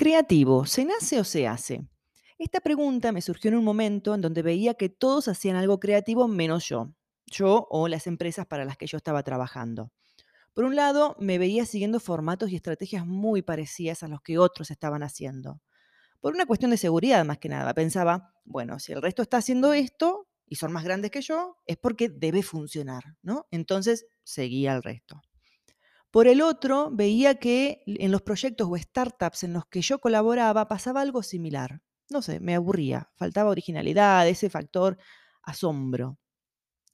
Creativo, ¿se nace o se hace? Esta pregunta me surgió en un momento en donde veía que todos hacían algo creativo menos yo, yo o las empresas para las que yo estaba trabajando. Por un lado, me veía siguiendo formatos y estrategias muy parecidas a los que otros estaban haciendo. Por una cuestión de seguridad más que nada, pensaba, bueno, si el resto está haciendo esto y son más grandes que yo, es porque debe funcionar, ¿no? Entonces seguía al resto. Por el otro, veía que en los proyectos o startups en los que yo colaboraba pasaba algo similar. No sé, me aburría, faltaba originalidad, ese factor asombro.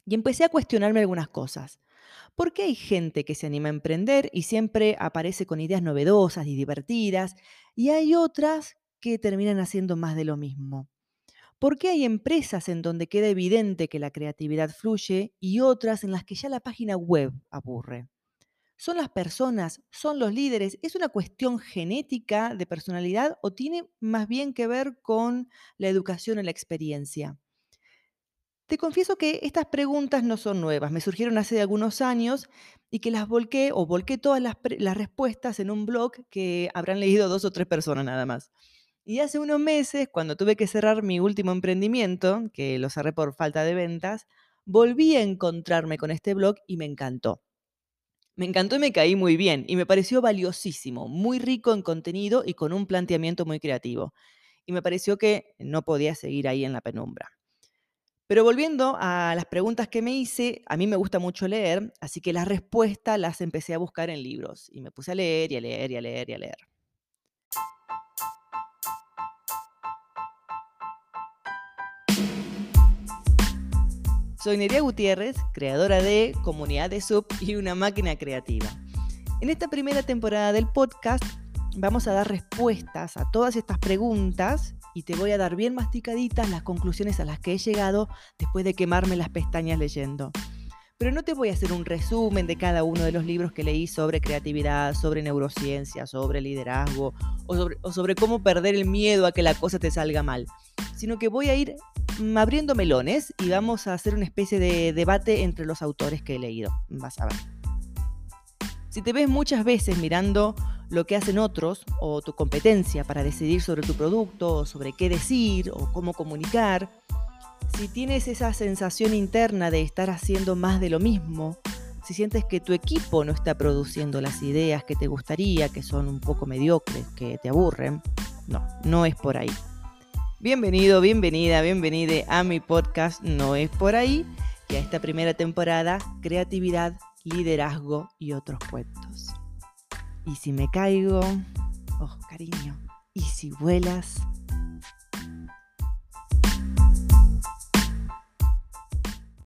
Y empecé a cuestionarme algunas cosas. ¿Por qué hay gente que se anima a emprender y siempre aparece con ideas novedosas y divertidas y hay otras que terminan haciendo más de lo mismo? ¿Por qué hay empresas en donde queda evidente que la creatividad fluye y otras en las que ya la página web aburre? ¿Son las personas? ¿Son los líderes? ¿Es una cuestión genética de personalidad o tiene más bien que ver con la educación y la experiencia? Te confieso que estas preguntas no son nuevas, me surgieron hace algunos años y que las volqué o volqué todas las, las, respuestas en un blog que habrán leído dos o tres personas nada más. Y hace unos meses, cuando tuve que cerrar mi último emprendimiento, que lo cerré por falta de ventas, volví a encontrarme con este blog y me encantó. Me encantó y me caí muy bien y me pareció valiosísimo, muy rico en contenido y con un planteamiento muy creativo. Y me pareció que no podía seguir ahí en la penumbra. Pero volviendo a las preguntas que me hice, a mí me gusta mucho leer, así que las respuestas las empecé a buscar en libros y me puse a leer y a leer y a leer y a leer. Soy Nerea Gutiérrez, creadora de Comunidad de Sub y una máquina creativa. En esta primera temporada del podcast vamos a dar respuestas a todas estas preguntas y te voy a dar bien masticaditas las conclusiones a las que he llegado después de quemarme las pestañas leyendo. Pero no te voy a hacer un resumen de cada uno de los libros que leí sobre creatividad, sobre neurociencia, sobre liderazgo o sobre, cómo perder el miedo a que la cosa te salga mal, sino que voy a ir abriendo melones y vamos a hacer una especie de debate entre los autores que he leído. Vas a ver. Si te ves muchas veces mirando lo que hacen otros o tu competencia para decidir sobre tu producto, o sobre qué decir o cómo comunicar, si tienes esa sensación interna de estar haciendo más de lo mismo, si sientes que tu equipo no está produciendo las ideas que te gustaría, que son un poco mediocres, que te aburren, no, no es por ahí. Bienvenido, bienvenida, bienvenida a mi podcast No es por ahí y a esta primera temporada Creatividad, Liderazgo y otros cuentos. Y si me caigo, oh cariño, y si vuelas,